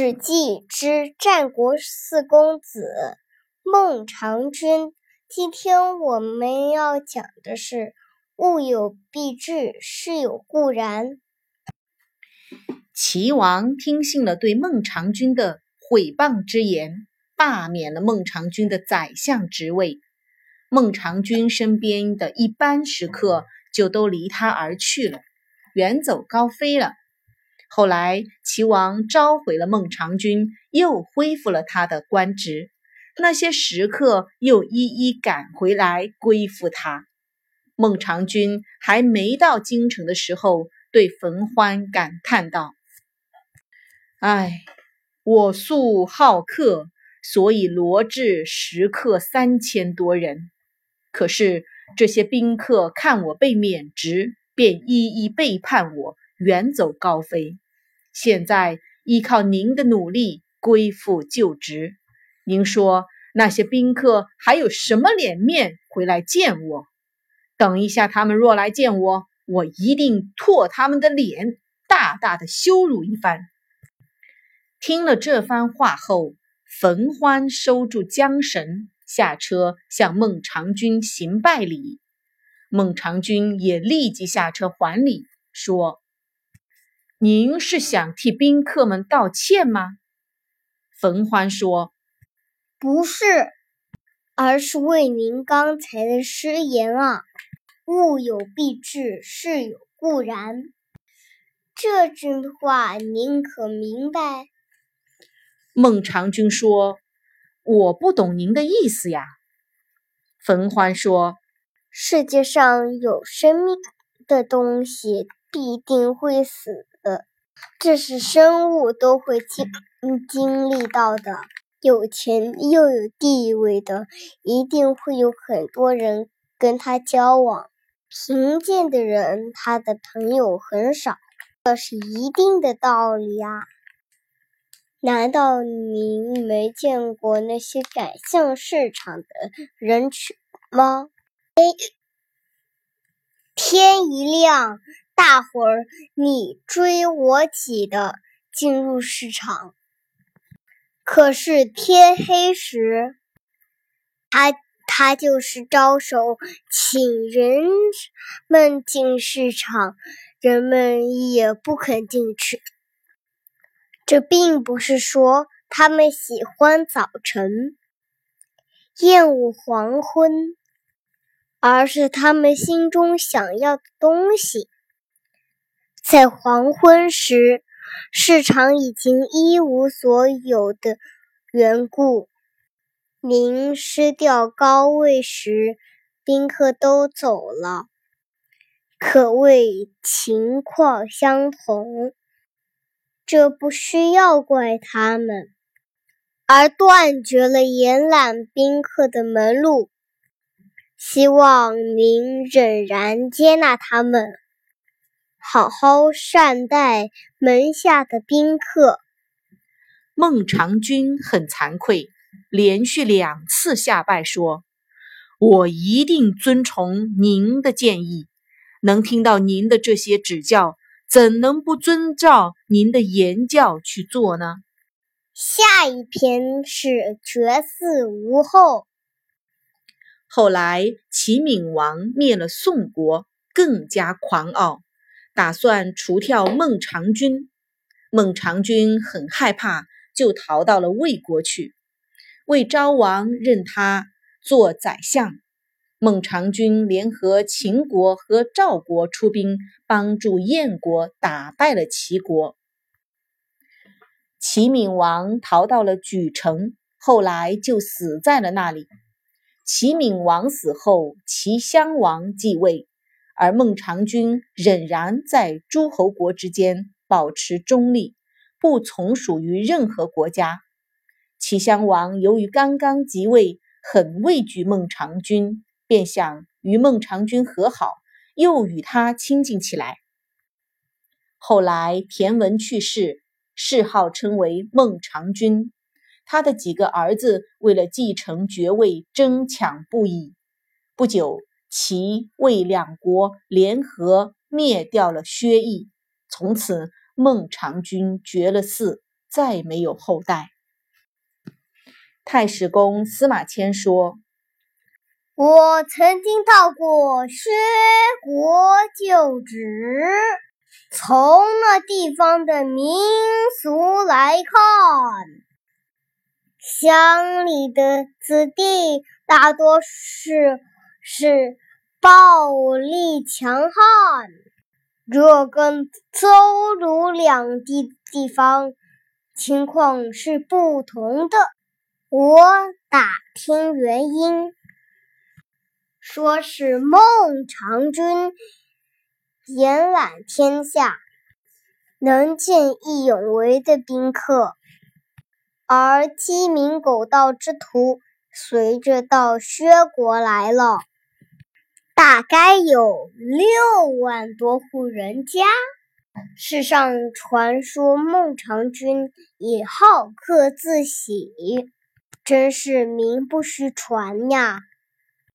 史记之战国四公子孟尝君。今天我们要讲的是“物有必至，事有固然”。齐王听信了对孟尝君的毁谤之言，罢免了孟尝君的宰相职位。孟尝君身边的一般食客就都离他而去了，远走高飞了。后来，齐王召回了孟尝君，又恢复了他的官职。那些食客又一一赶回来归附他。孟尝君还没到京城的时候，对冯欢感叹道：“唉，我素好客，所以罗致食客三千多人。可是这些宾客看我被免职，便一一背叛我。”远走高飞，现在依靠您的努力归附旧职，您说那些宾客还有什么脸面回来见我？等一下，他们若来见我，我一定唾他们的脸，大大的羞辱一番。听了这番话后，冯欢收住缰绳，下车向孟尝君行拜礼。孟尝君也立即下车还礼，说。您是想替宾客们道歉吗？冯欢说：“不是，而是为您刚才的失言啊。物有必至，事有固然。这句话您可明白？”孟尝君说：“我不懂您的意思呀。”冯欢说：“世界上有生命的东西必定会死。”这是生物都会经经历到的。有钱又有地位的，一定会有很多人跟他交往；贫贱的人，他的朋友很少，这是一定的道理啊！难道您没见过那些赶向市场的人群吗？天一亮。大伙儿你追我挤的进入市场，可是天黑时，他他就是招手请人们进市场，人们也不肯进去。这并不是说他们喜欢早晨，厌恶黄昏，而是他们心中想要的东西。在黄昏时，市场已经一无所有的缘故；您失掉高位时，宾客都走了，可谓情况相同。这不需要怪他们，而断绝了延揽宾客的门路。希望您仍然接纳他们。好好善待门下的宾客。孟尝君很惭愧，连续两次下拜说：“我一定遵从您的建议。能听到您的这些指教，怎能不遵照您的言教去做呢？”下一篇是绝嗣无后。后来齐闵王灭了宋国，更加狂傲。打算除掉孟尝君，孟尝君很害怕，就逃到了魏国去。魏昭王任他做宰相，孟尝君联合秦国和赵国出兵，帮助燕国打败了齐国。齐闵王逃到了莒城，后来就死在了那里。齐闵王死后，齐襄王继位。而孟尝君仍然在诸侯国之间保持中立，不从属于任何国家。齐襄王由于刚刚即位，很畏惧孟尝君，便想与孟尝君和好，又与他亲近起来。后来田文去世，谥号称为孟尝君。他的几个儿子为了继承爵位，争抢不已。不久。齐魏两国联合灭掉了薛邑，从此孟尝君绝了嗣，再没有后代。太史公司马迁说：“我曾经到过薛国就职，从那地方的民俗来看，乡里的子弟大多是是暴力强悍，这跟邹鲁两地地方情况是不同的。”我打听原因，说是孟尝君延揽天下，能见义勇为的宾客，而鸡鸣狗盗之徒随着到薛国来了，大概有六万多户人家。世上传说孟尝君以好客自喜。真是名不虚传呀！